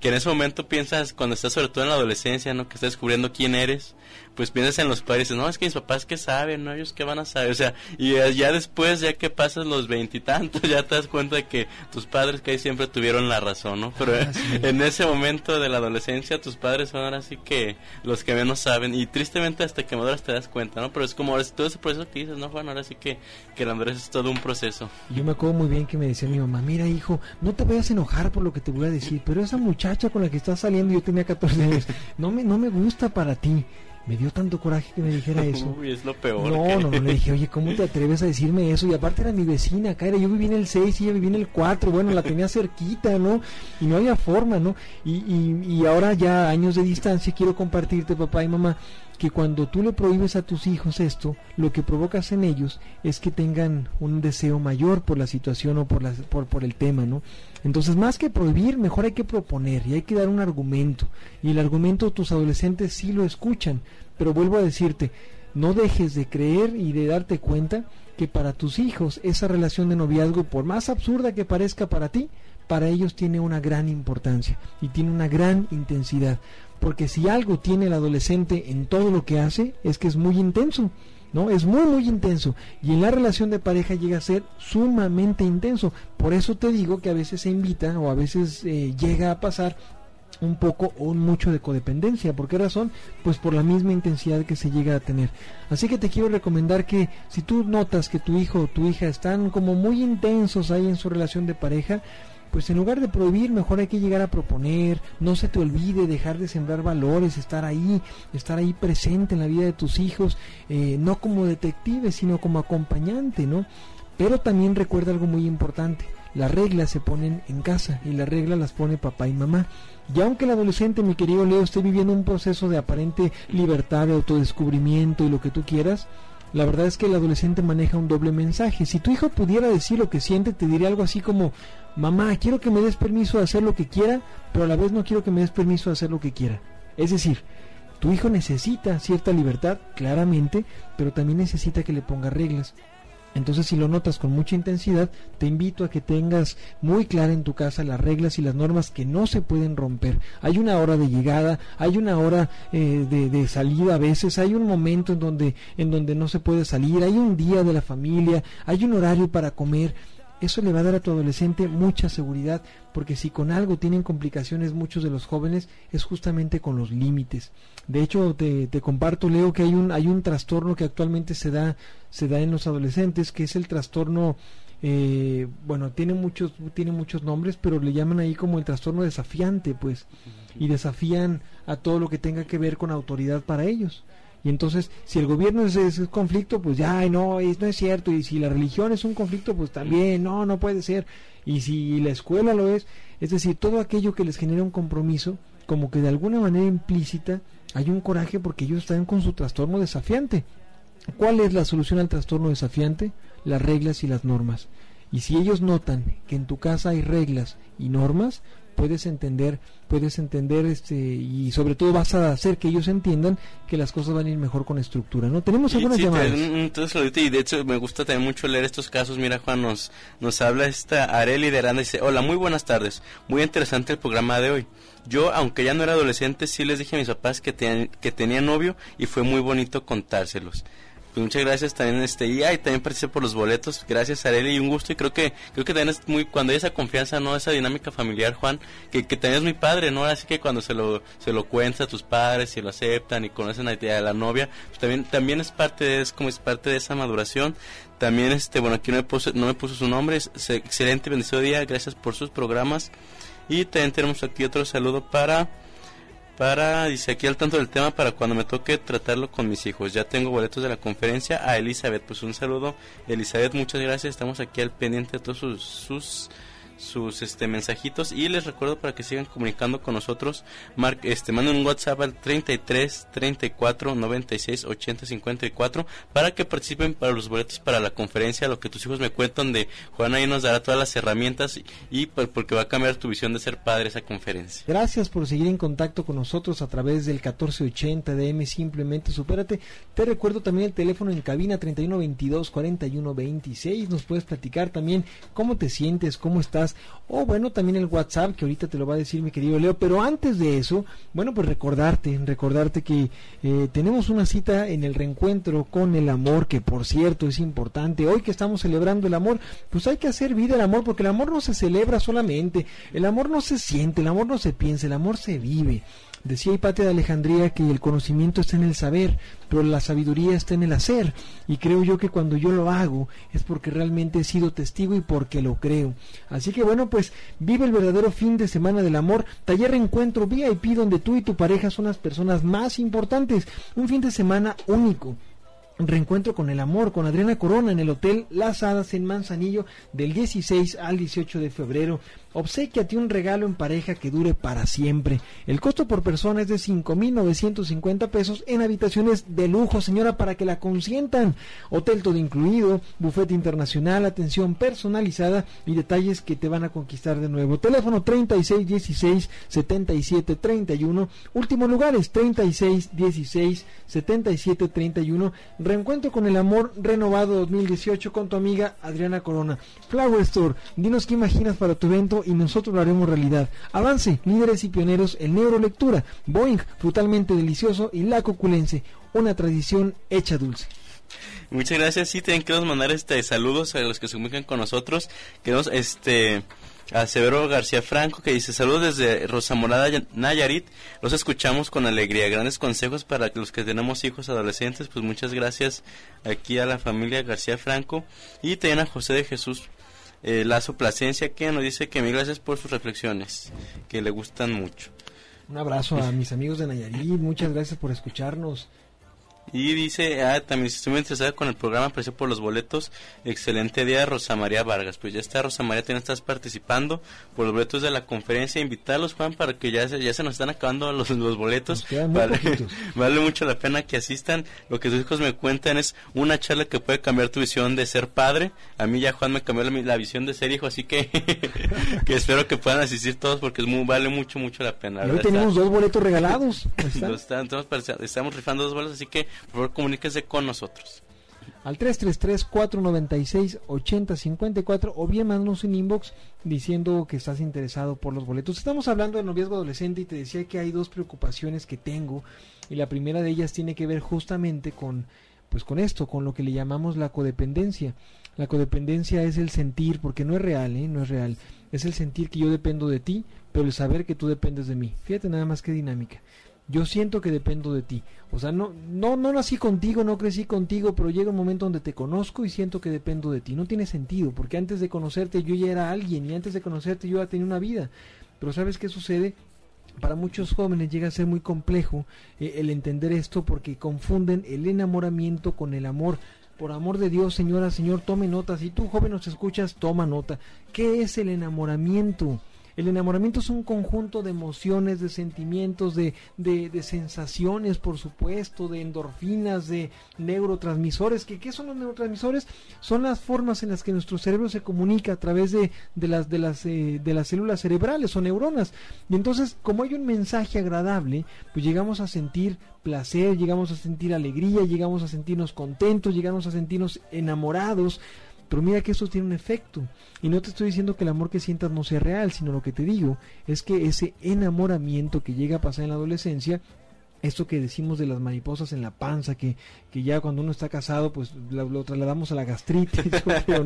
Speaker 4: que en ese momento piensas, cuando estás sobre todo en la adolescencia, ¿no? Que estás descubriendo quién eres, pues piensas en los padres, no, es que mis papás que saben, ¿no? Ellos que van a saber, o sea, y ya después, ya que pasas los veintitantos, *laughs* ya te das cuenta de que tus padres que ahí siempre tuvieron la razón, ¿no? Pero ah, en ese momento de la adolescencia, tus padres son ahora sí que los que menos saben, y tristemente hasta que maduras te das cuenta, ¿no? Pero es como todo ese proceso que dices, ¿no, Juan? Ahora sí que, que la madurez es todo un proceso.
Speaker 3: Yo me acuerdo muy bien que me decía mi mamá, mira hijo, no te vayas a enojar por lo que te voy a decir, pero esa muchacha con la que estás saliendo, yo tenía 14 años, no me, no me gusta para ti me dio tanto coraje que me dijera *laughs* eso.
Speaker 4: Uy, es lo peor.
Speaker 3: No, no, no, le dije, oye, ¿cómo te atreves a decirme eso? Y aparte era mi vecina, acá era, yo viví en el 6 y ella vivía en el 4, bueno, la tenía cerquita, ¿no? Y no había forma, ¿no? Y, y, y ahora ya años de distancia quiero compartirte, papá y mamá, que cuando tú le prohíbes a tus hijos esto, lo que provocas en ellos es que tengan un deseo mayor por la situación o por, la, por, por el tema, ¿no? Entonces, más que prohibir, mejor hay que proponer y hay que dar un argumento. Y el argumento tus adolescentes sí lo escuchan. Pero vuelvo a decirte, no dejes de creer y de darte cuenta que para tus hijos esa relación de noviazgo, por más absurda que parezca para ti, para ellos tiene una gran importancia y tiene una gran intensidad. Porque si algo tiene el adolescente en todo lo que hace, es que es muy intenso. ¿No? Es muy, muy intenso. Y en la relación de pareja llega a ser sumamente intenso. Por eso te digo que a veces se invita o a veces eh, llega a pasar un poco o mucho de codependencia. ¿Por qué razón? Pues por la misma intensidad que se llega a tener. Así que te quiero recomendar que si tú notas que tu hijo o tu hija están como muy intensos ahí en su relación de pareja, pues en lugar de prohibir, mejor hay que llegar a proponer, no se te olvide dejar de sembrar valores, estar ahí, estar ahí presente en la vida de tus hijos, eh, no como detective, sino como acompañante, ¿no? Pero también recuerda algo muy importante, las reglas se ponen en casa y las reglas las pone papá y mamá. Y aunque el adolescente, mi querido Leo, esté viviendo un proceso de aparente libertad, de autodescubrimiento y lo que tú quieras, la verdad es que el adolescente maneja un doble mensaje. Si tu hijo pudiera decir lo que siente, te diría algo así como, mamá, quiero que me des permiso de hacer lo que quiera, pero a la vez no quiero que me des permiso de hacer lo que quiera. Es decir, tu hijo necesita cierta libertad, claramente, pero también necesita que le ponga reglas. Entonces, si lo notas con mucha intensidad, te invito a que tengas muy clara en tu casa las reglas y las normas que no se pueden romper. Hay una hora de llegada, hay una hora eh, de, de, salida a veces, hay un momento en donde, en donde no se puede salir, hay un día de la familia, hay un horario para comer. Eso le va a dar a tu adolescente mucha seguridad, porque si con algo tienen complicaciones muchos de los jóvenes es justamente con los límites. De hecho, te, te, comparto, Leo, que hay un, hay un trastorno que actualmente se da, se da en los adolescentes, que es el trastorno, eh, bueno, tiene muchos, tiene muchos nombres, pero le llaman ahí como el trastorno desafiante, pues, y desafían a todo lo que tenga que ver con autoridad para ellos. Y entonces, si el gobierno es, es, conflicto, pues ya, no, es, no es cierto. Y si la religión es un conflicto, pues también, no, no puede ser. Y si la escuela lo es, es decir, todo aquello que les genera un compromiso, como que de alguna manera implícita, hay un coraje porque ellos están con su trastorno desafiante. ¿Cuál es la solución al trastorno desafiante? Las reglas y las normas. Y si ellos notan que en tu casa hay reglas y normas, puedes entender, puedes entender este y sobre todo vas a hacer que ellos entiendan que las cosas van a ir mejor con estructura, ¿no? Tenemos algunas
Speaker 4: sí,
Speaker 3: llamadas.
Speaker 4: Entonces, y de hecho me gusta también mucho leer estos casos. Mira, Juan, nos, nos habla esta Areli de Aranda y dice, hola, muy buenas tardes. Muy interesante el programa de hoy. Yo, aunque ya no era adolescente, sí les dije a mis papás que, ten, que tenía novio y fue muy bonito contárselos. Pues muchas gracias también este y también participé por los boletos. Gracias Areli y un gusto y creo que creo que también es muy cuando hay esa confianza no esa dinámica familiar Juan que, que también es muy padre no así que cuando se lo se lo cuentas a tus padres y lo aceptan y conocen la idea de la novia pues también también es parte de es como es parte de esa maduración. También este bueno aquí no me puso no me puso su nombre. Es excelente bendecido día. Gracias por sus programas. Y también tenemos aquí otro saludo para para, dice aquí al tanto del tema para cuando me toque tratarlo con mis hijos. Ya tengo boletos de la conferencia a Elizabeth. Pues un saludo, Elizabeth, muchas gracias. Estamos aquí al pendiente de todos sus, sus sus este mensajitos. Y les recuerdo para que sigan comunicando con nosotros mar, este manden un WhatsApp al 33 34 96 80 54 para que participen para los boletos para la conferencia lo que tus hijos me cuentan de Juan ahí nos dará todas las herramientas y, y pues, porque va a cambiar tu visión de ser padre esa conferencia.
Speaker 3: Gracias por seguir en contacto con nosotros a través del 1480 de M simplemente supérate. Te recuerdo también el teléfono en cabina 31 22 41 26 nos puedes platicar también cómo te sientes cómo estás o bueno, también el WhatsApp, que ahorita te lo va a decir mi querido Leo, pero antes de eso, bueno, pues recordarte, recordarte que eh, tenemos una cita en el reencuentro con el amor, que por cierto es importante, hoy que estamos celebrando el amor, pues hay que hacer vida el amor, porque el amor no se celebra solamente, el amor no se siente, el amor no se piensa, el amor se vive. Decía Hipatia de Alejandría que el conocimiento está en el saber, pero la sabiduría está en el hacer. Y creo yo que cuando yo lo hago es porque realmente he sido testigo y porque lo creo. Así que bueno, pues vive el verdadero fin de semana del amor. Taller Reencuentro VIP donde tú y tu pareja son las personas más importantes. Un fin de semana único Reencuentro con el amor con Adriana Corona en el Hotel Las Hadas en Manzanillo del 16 al 18 de febrero. Obsequiate un regalo en pareja que dure para siempre. El costo por persona es de 5.950 pesos en habitaciones de lujo, señora, para que la consientan. Hotel todo incluido, bufete internacional, atención personalizada y detalles que te van a conquistar de nuevo. Teléfono 3616 7731. Últimos lugares 3616 7731. Reencuentro con el amor renovado 2018 con tu amiga Adriana Corona. Flower Store, dinos qué imaginas para tu evento y nosotros lo haremos realidad. Avance, líderes y pioneros en neurolectura. Boeing, frutalmente delicioso y la coculense, una tradición hecha dulce.
Speaker 4: Muchas gracias. Sí, también queremos mandar este saludos a los que se comunican con nosotros. Queremos este a Severo García Franco que dice saludos desde Rosa Morada Nayarit. Los escuchamos con alegría. Grandes consejos para los que tenemos hijos adolescentes. Pues muchas gracias aquí a la familia García Franco y también a José de Jesús eh, Lazo Plasencia que nos dice que mil gracias por sus reflexiones que le gustan mucho.
Speaker 3: Un abrazo a mis amigos de Nayarit. Muchas gracias por escucharnos.
Speaker 4: Y dice, ah, también si estoy muy interesada con el programa, precio por los boletos, excelente día Rosa María Vargas. Pues ya está Rosa María, también estás participando por los boletos de la conferencia. Invitarlos, Juan, para que ya se, ya se nos están acabando los, los boletos. Vale, *laughs* vale, mucho la pena que asistan. Lo que tus hijos me cuentan es una charla que puede cambiar tu visión de ser padre. A mí ya Juan me cambió la, visión de ser hijo, así que, *laughs* que espero que puedan asistir todos porque es muy, vale mucho, mucho la pena.
Speaker 3: hoy tenemos dos boletos regalados. *laughs*
Speaker 4: estamos rifando dos boletos, así que por favor comuníquese con nosotros.
Speaker 3: Al 333-496-8054 o bien mándanos un inbox diciendo que estás interesado por los boletos. Estamos hablando de noviazgo adolescente y te decía que hay dos preocupaciones que tengo y la primera de ellas tiene que ver justamente con pues con esto, con lo que le llamamos la codependencia. La codependencia es el sentir, porque no es real, ¿eh? no es real, es el sentir que yo dependo de ti, pero el saber que tú dependes de mí. Fíjate nada más que dinámica yo siento que dependo de ti. O sea, no, no, no nací contigo, no crecí contigo, pero llega un momento donde te conozco y siento que dependo de ti. No tiene sentido, porque antes de conocerte yo ya era alguien y antes de conocerte yo ya tenía una vida. Pero ¿sabes qué sucede? Para muchos jóvenes llega a ser muy complejo eh, el entender esto porque confunden el enamoramiento con el amor. Por amor de Dios, señora, señor, tome nota. Si tú joven nos escuchas, toma nota. ¿Qué es el enamoramiento? El enamoramiento es un conjunto de emociones, de sentimientos, de, de, sensaciones, por supuesto, de endorfinas, de neurotransmisores. ¿Qué, ¿Qué son los neurotransmisores? Son las formas en las que nuestro cerebro se comunica a través de, de las, de, las, eh, de las células cerebrales o neuronas. Y entonces, como hay un mensaje agradable, pues llegamos a sentir placer, llegamos a sentir alegría, llegamos a sentirnos contentos, llegamos a sentirnos enamorados. Pero mira que eso tiene un efecto. Y no te estoy diciendo que el amor que sientas no sea real, sino lo que te digo es que ese enamoramiento que llega a pasar en la adolescencia esto que decimos de las mariposas en la panza, que, que ya cuando uno está casado, pues lo, trasladamos a la gastritis, *laughs* pero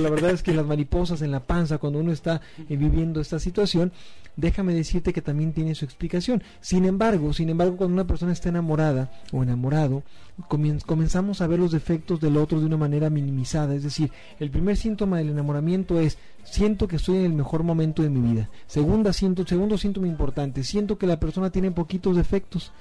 Speaker 3: la verdad es que las mariposas en la panza, cuando uno está eh, viviendo esta situación, déjame decirte que también tiene su explicación. Sin embargo, sin embargo, cuando una persona está enamorada o enamorado, comenzamos a ver los defectos del otro de una manera minimizada. Es decir, el primer síntoma del enamoramiento es siento que estoy en el mejor momento de mi vida. Segunda, siento, segundo síntoma importante, siento que la persona tiene poquitos defectos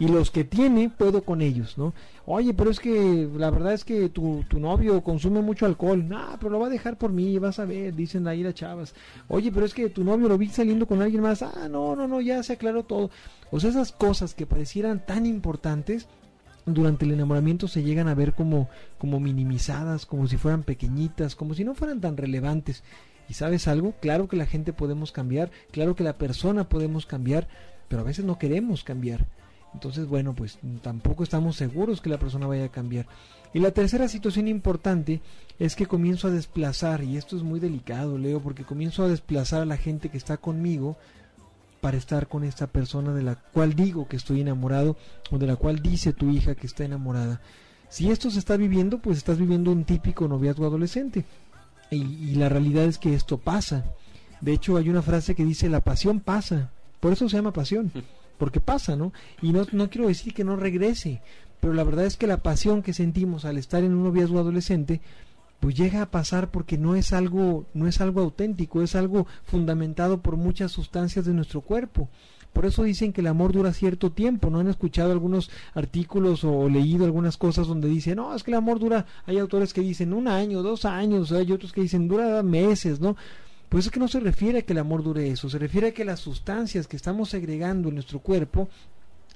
Speaker 3: y los que tiene puedo con ellos, ¿no? Oye, pero es que la verdad es que tu, tu novio consume mucho alcohol, no, pero lo va a dejar por mí, vas a ver, dicen ahí las chavas. Oye, pero es que tu novio lo vi saliendo con alguien más, ah, no, no, no, ya se aclaró todo. O sea, esas cosas que parecieran tan importantes, durante el enamoramiento se llegan a ver como, como minimizadas, como si fueran pequeñitas, como si no fueran tan relevantes. ¿Y sabes algo? Claro que la gente podemos cambiar, claro que la persona podemos cambiar, pero a veces no queremos cambiar. Entonces, bueno, pues tampoco estamos seguros que la persona vaya a cambiar. Y la tercera situación importante es que comienzo a desplazar, y esto es muy delicado, Leo, porque comienzo a desplazar a la gente que está conmigo para estar con esta persona de la cual digo que estoy enamorado o de la cual dice tu hija que está enamorada. Si esto se está viviendo, pues estás viviendo un típico noviazgo adolescente. Y, y la realidad es que esto pasa. De hecho, hay una frase que dice, la pasión pasa. Por eso se llama pasión. *laughs* porque pasa, ¿no? Y no, no quiero decir que no regrese, pero la verdad es que la pasión que sentimos al estar en un noviazgo adolescente, pues llega a pasar porque no es algo, no es algo auténtico, es algo fundamentado por muchas sustancias de nuestro cuerpo. Por eso dicen que el amor dura cierto tiempo. ¿No han escuchado algunos artículos o leído algunas cosas donde dicen, no, es que el amor dura, hay autores que dicen un año, dos años, hay otros que dicen dura meses, ¿no? Pues es que no se refiere a que el amor dure eso, se refiere a que las sustancias que estamos segregando en nuestro cuerpo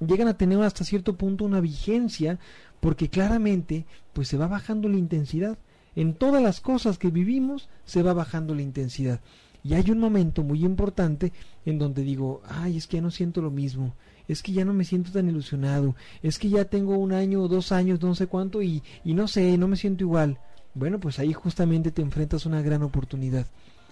Speaker 3: llegan a tener hasta cierto punto una vigencia porque claramente pues se va bajando la intensidad. En todas las cosas que vivimos se va bajando la intensidad. Y hay un momento muy importante en donde digo, ay, es que ya no siento lo mismo, es que ya no me siento tan ilusionado, es que ya tengo un año o dos años, no sé cuánto, y, y no sé, no me siento igual. Bueno, pues ahí justamente te enfrentas a una gran oportunidad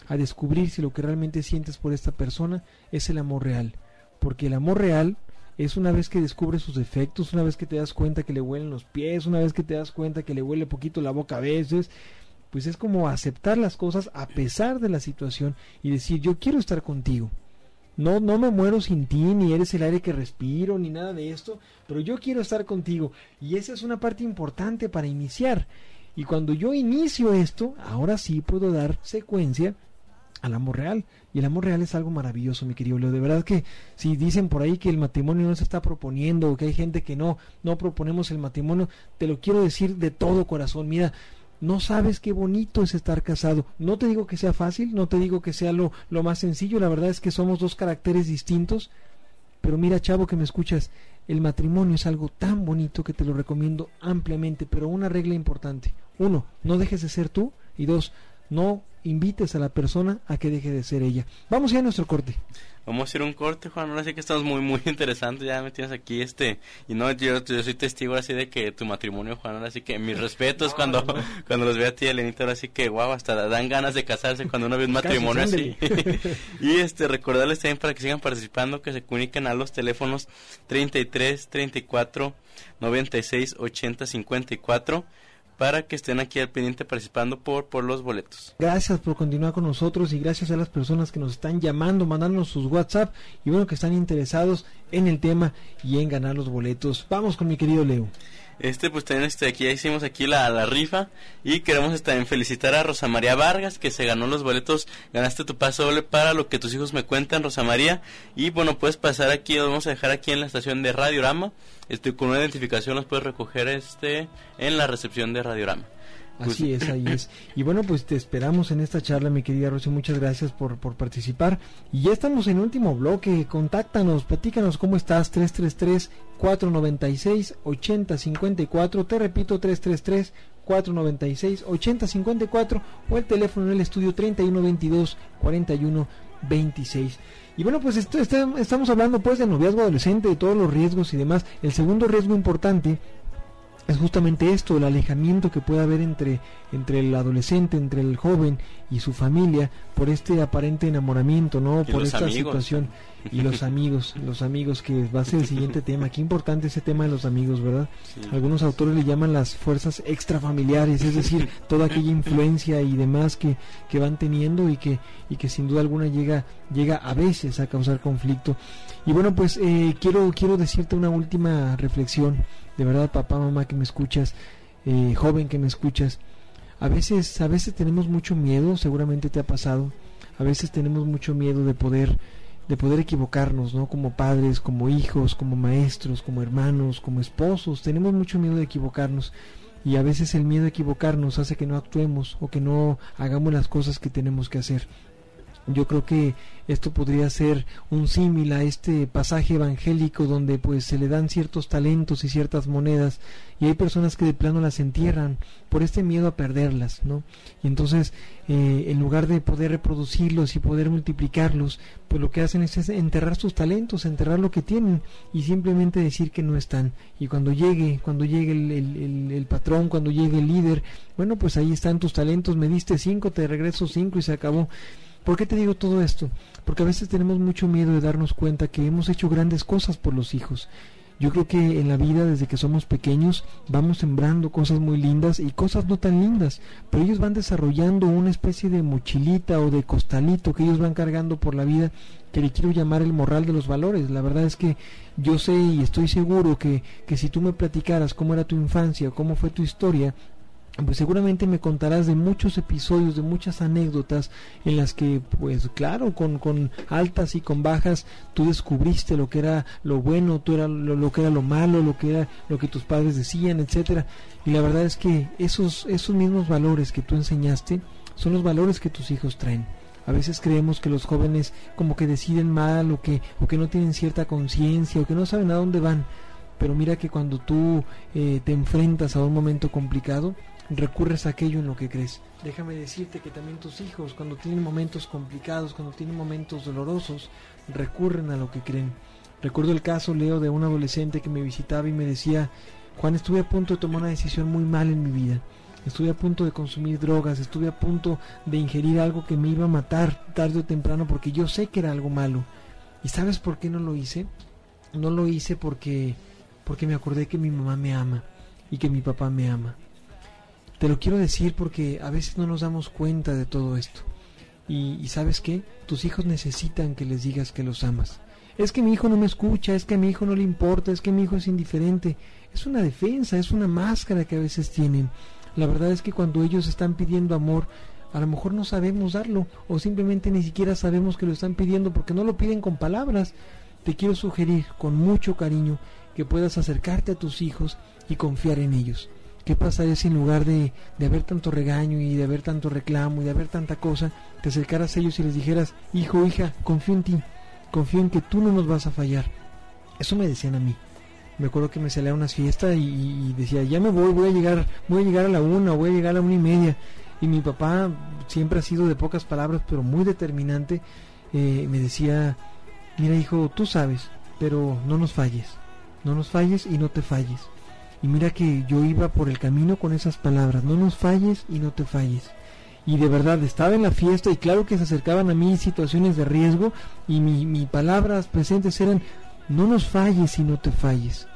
Speaker 3: a descubrir si lo que realmente sientes por esta persona es el amor real. Porque el amor real es una vez que descubres sus defectos, una vez que te das cuenta que le huelen los pies, una vez que te das cuenta que le huele poquito la boca a veces, pues es como aceptar las cosas a pesar de la situación y decir yo quiero estar contigo. No, no me muero sin ti, ni eres el aire que respiro, ni nada de esto, pero yo quiero estar contigo. Y esa es una parte importante para iniciar. Y cuando yo inicio esto, ahora sí puedo dar secuencia al amor real. Y el amor real es algo maravilloso, mi querido Leo. De verdad que si dicen por ahí que el matrimonio no se está proponiendo o que hay gente que no, no proponemos el matrimonio, te lo quiero decir de todo corazón. Mira, no sabes qué bonito es estar casado. No te digo que sea fácil, no te digo que sea lo, lo más sencillo. La verdad es que somos dos caracteres distintos. Pero mira, chavo, que me escuchas, el matrimonio es algo tan bonito que te lo recomiendo ampliamente, pero una regla importante. Uno, no dejes de ser tú. Y dos, no invites a la persona a que deje de ser ella. Vamos ya a nuestro corte.
Speaker 4: Vamos a hacer un corte, Juan. Ahora sí que estamos muy, muy *laughs* interesantes. Ya me tienes aquí, este. Y no, yo, yo soy testigo así de que tu matrimonio, Juan. Ahora sí que mis respetos cuando, *laughs* cuando los veo a ti, Elenita. Ahora sí que, wow, hasta dan ganas de casarse cuando uno ve un *laughs* matrimonio así. y este, recordarles también para que sigan participando, que se comuniquen a los teléfonos 33 34 96 80 54 para que estén aquí al pendiente participando por, por los boletos.
Speaker 3: Gracias por continuar con nosotros y gracias a las personas que nos están llamando, mandándonos sus WhatsApp y bueno, que están interesados en el tema y en ganar los boletos. Vamos con mi querido Leo.
Speaker 4: Este, pues también este, aquí ya hicimos aquí la, la rifa y queremos también felicitar a Rosa María Vargas que se ganó los boletos, ganaste tu paso doble para lo que tus hijos me cuentan, Rosa María. Y bueno, puedes pasar aquí, lo vamos a dejar aquí en la estación de Radiorama. Este, con una identificación los puedes recoger este en la recepción de Radiorama.
Speaker 3: Así es, ahí es. Y bueno, pues te esperamos en esta charla, mi querida Rosy. Muchas gracias por, por participar. Y ya estamos en último bloque. Contáctanos, platícanos cómo estás. 333-496-8054. Te repito, 333-496-8054. O el teléfono en el estudio 3122-4126. Y bueno, pues estamos hablando pues de noviazgo adolescente, de todos los riesgos y demás. El segundo riesgo importante es justamente esto, el alejamiento que puede haber entre, entre el adolescente, entre el joven y su familia por este aparente enamoramiento, ¿no? por esta situación y los *laughs* amigos, los amigos que va a ser el siguiente *laughs* tema. Qué importante ese tema de los amigos, ¿verdad? Algunos autores le llaman las fuerzas extrafamiliares, es decir, *laughs* toda aquella influencia y demás que, que van teniendo y que, y que sin duda alguna llega, llega a veces a causar conflicto. Y bueno, pues eh, quiero, quiero decirte una última reflexión de verdad papá, mamá que me escuchas, eh, joven que me escuchas, a veces, a veces tenemos mucho miedo, seguramente te ha pasado, a veces tenemos mucho miedo de poder, de poder equivocarnos, ¿no? Como padres, como hijos, como maestros, como hermanos, como esposos, tenemos mucho miedo de equivocarnos y a veces el miedo a equivocarnos hace que no actuemos o que no hagamos las cosas que tenemos que hacer. Yo creo que esto podría ser un símil a este pasaje evangélico donde pues se le dan ciertos talentos y ciertas monedas y hay personas que de plano las entierran por este miedo a perderlas, ¿no? Y entonces eh, en lugar de poder reproducirlos y poder multiplicarlos, pues lo que hacen es, enterrar sus talentos, enterrar lo que tienen y simplemente decir que no están. Y cuando llegue, cuando llegue el, el, el patrón, cuando llegue el líder, bueno, pues ahí están tus talentos, me diste cinco, te regreso cinco y se acabó. ¿Por qué te digo todo esto? Porque a veces tenemos mucho miedo de darnos cuenta que hemos hecho grandes cosas por los hijos. Yo creo que en la vida, desde que somos pequeños, vamos sembrando cosas muy lindas y cosas no tan lindas, pero ellos van desarrollando una especie de mochilita o de costalito que ellos van cargando por la vida, que le quiero llamar el moral de los valores. La verdad es que yo sé y estoy seguro que, que si tú me platicaras cómo era tu infancia, cómo fue tu historia, pues seguramente me contarás de muchos episodios, de muchas anécdotas en las que, pues claro, con, con altas y con bajas, tú descubriste lo que era lo bueno, tú era lo, que era lo malo, lo que era lo que tus padres decían, etcétera. Y la verdad es que esos, esos mismos valores que tú enseñaste son los valores que tus hijos traen. A veces creemos que los jóvenes como que deciden mal o que, o que no tienen cierta conciencia o que no saben a dónde van. Pero mira que cuando tú eh, te enfrentas a un momento complicado, recurres a aquello en lo que crees. Déjame decirte que también tus hijos, cuando tienen momentos complicados, cuando tienen momentos dolorosos, recurren a lo que creen. Recuerdo el caso, Leo, de un adolescente que me visitaba y me decía, Juan, estuve a punto de tomar una decisión muy mal en mi vida. estuve a punto de consumir drogas, estuve a punto de ingerir algo que me iba a matar tarde o temprano porque yo sé que era algo malo. ¿Y sabes por qué no lo hice? No lo hice porque porque me acordé que mi mamá me ama y que mi papá me ama. Te lo quiero decir porque a veces no nos damos cuenta de todo esto. Y, sabes qué, tus hijos necesitan que les digas que los amas. Es que mi hijo no me escucha, es que a mi hijo no le importa, es que mi hijo es indiferente. Es una defensa, es una máscara que a veces tienen. La verdad es que cuando ellos están pidiendo amor, a lo mejor no sabemos darlo o simplemente ni siquiera sabemos que lo están pidiendo porque no lo piden con palabras. Te quiero sugerir con mucho cariño que puedas acercarte a tus hijos y confiar en ellos. ¿Qué pasaría si en lugar de, de haber tanto regaño y de haber tanto reclamo y de haber tanta cosa, te acercaras a ellos y les dijeras, hijo, hija, confío en ti, confío en que tú no nos vas a fallar? Eso me decían a mí. Me acuerdo que me salía a unas fiestas y, decía, ya me voy, voy a llegar, voy a llegar a la una, voy a llegar a la una y media. Y mi papá siempre ha sido de pocas palabras, pero muy determinante, eh, me decía, mira hijo, tú sabes, pero no nos falles, no nos falles y no te falles. Y mira que yo iba por el camino con esas palabras, no nos falles y no te falles. Y de verdad estaba en la fiesta y claro que se acercaban a mí situaciones de riesgo y mis mi palabras presentes eran, no nos falles y no te falles.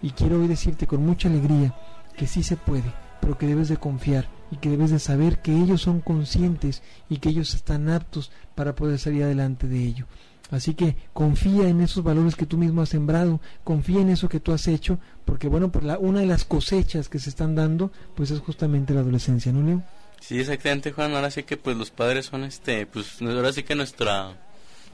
Speaker 3: Y quiero hoy decirte con mucha alegría que sí se puede, pero que debes de confiar y que debes de saber que ellos son conscientes y que ellos están aptos para poder salir adelante de ello. Así que confía en esos valores que tú mismo has sembrado, confía en eso que tú has hecho, porque bueno, pues la, una de las cosechas que se están dando, pues es justamente la adolescencia, ¿no, Leo?
Speaker 4: Sí, exactamente, Juan. Ahora sí que pues los padres son este, pues ahora sí que nuestra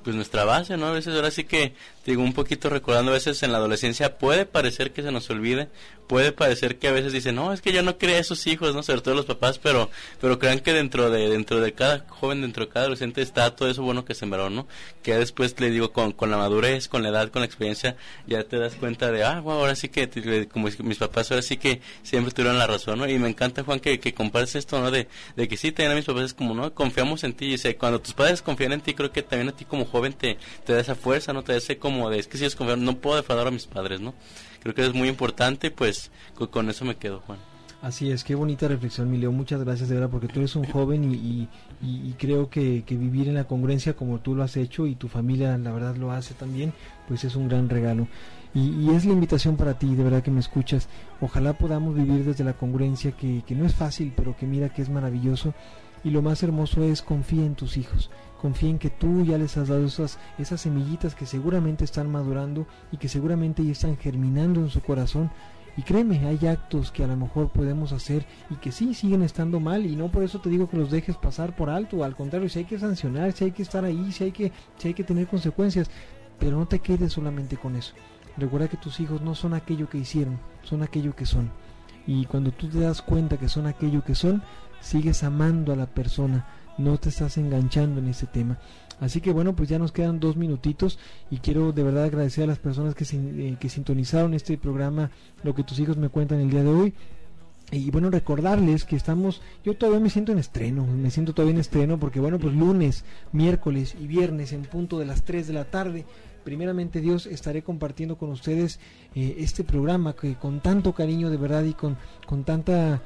Speaker 4: pues nuestra base, ¿no? A veces ahora sí que digo un poquito recordando a veces en la adolescencia puede parecer que se nos olvide, puede parecer que a veces dicen, "No, es que yo no quería esos hijos", no, sobre todo los papás, pero pero crean que dentro de dentro de cada joven, dentro de cada adolescente está todo eso bueno que sembraron, ¿no? Que después le digo con con la madurez, con la edad, con la experiencia, ya te das cuenta de, "Ah, bueno, ahora sí que como mis papás ahora sí que siempre tuvieron la razón", ¿no? Y me encanta Juan que que compartes esto, ¿no? De de que sí también a mis papás es como, "No, confiamos en ti", y o cuando tus padres confían en ti, creo que también a ti como joven te, te da esa fuerza, ¿no? Te da ese de, es que si ellos confían, no puedo defraudar a mis padres, ¿no? Creo que es muy importante, pues con, eso me quedo, Juan.
Speaker 3: Así es, qué bonita reflexión, mi Leo. Muchas gracias de verdad, porque tú eres un joven y, y, y creo que, que, vivir en la congruencia como tú lo has hecho y tu familia, la verdad, lo hace también, pues es un gran regalo. Y, y, es la invitación para ti, de verdad que me escuchas. Ojalá podamos vivir desde la congruencia, que, que no es fácil, pero que mira que es maravilloso. Y lo más hermoso es confía en tus hijos confía en que tú ya les has dado esas, esas semillitas que seguramente están madurando y que seguramente ya están germinando en su corazón. Y créeme, hay actos que a lo mejor podemos hacer y que sí siguen estando mal y no por eso te digo que los dejes pasar por alto, al contrario, si hay que sancionar, si hay que estar ahí, si hay que, si hay que tener consecuencias, pero no te quedes solamente con eso. Recuerda que tus hijos no son aquello que hicieron, son aquello que son. Y cuando tú te das cuenta que son aquello que son, sigues amando a la persona, no te estás enganchando en ese tema. Así que bueno, pues ya nos quedan dos minutitos y quiero de verdad agradecer a las personas que, eh, que sintonizaron este programa, lo que tus hijos me cuentan el día de hoy. Y bueno, recordarles que estamos, yo todavía me siento en estreno, me siento todavía en estreno porque bueno, pues lunes, miércoles y viernes en punto de las 3 de la tarde, primeramente Dios estaré compartiendo con ustedes eh, este programa que con tanto cariño de verdad y con, con tanta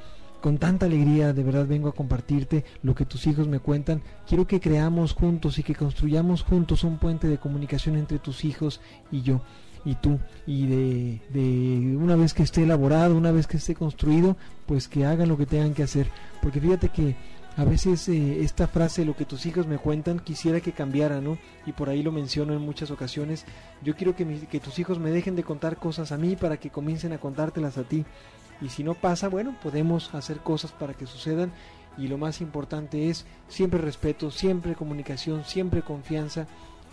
Speaker 3: con tanta alegría de verdad vengo a compartirte lo que tus hijos me cuentan. Quiero que creamos juntos y que construyamos juntos un puente de comunicación entre tus hijos y yo y tú y de, de, una vez que esté elaborado, una vez que esté construido, pues que hagan lo que tengan que hacer. Porque fíjate que a veces eh, esta frase, lo que tus hijos me cuentan, quisiera que cambiara, ¿no? Y por ahí lo menciono en muchas ocasiones. Yo quiero que, tus hijos me dejen de contar cosas a mí para que comiencen a contártelas a ti. Y si no pasa, bueno, podemos hacer cosas para que sucedan. Y lo más importante es siempre respeto, siempre comunicación, siempre confianza.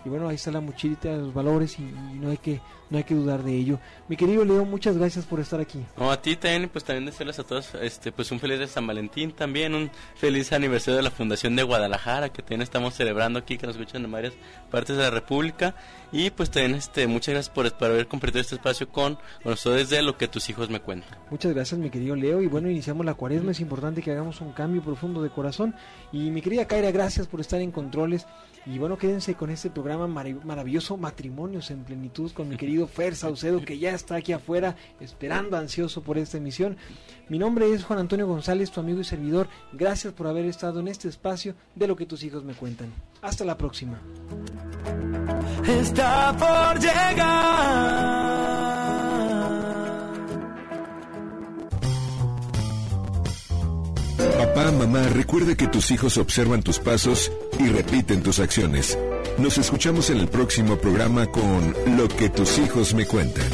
Speaker 3: Y bueno, ahí está la mochilita de los valores y, y, no hay que no hay que dudar de ello. Mi querido Leo, muchas gracias por estar aquí.
Speaker 4: No, a ti también, pues también desearles a todos este pues un feliz de San Valentín también, un feliz aniversario de la Fundación de Guadalajara que también estamos celebrando aquí, que nos escuchan en varias partes de la República. Y pues también este muchas gracias por, por haber compartido este espacio con, nosotros desde lo que tus hijos me cuentan.
Speaker 3: Muchas gracias, mi querido Leo. Y bueno, iniciamos la cuaresma, es importante que hagamos un cambio profundo de corazón. Y mi querida Kaira, gracias por estar en controles. Y bueno, quédense con este programa maravilloso Matrimonios en Plenitud con mi querido Fer Saucedo que ya está aquí afuera esperando ansioso por esta emisión. Mi nombre es Juan Antonio González, tu amigo y servidor. Gracias por haber estado en este espacio de lo que tus hijos me cuentan. Hasta la próxima.
Speaker 2: Está por llegar.
Speaker 5: Papá, mamá, recuerda que tus hijos observan tus pasos y repiten tus acciones. Nos escuchamos en el próximo programa con Lo que tus hijos me cuentan.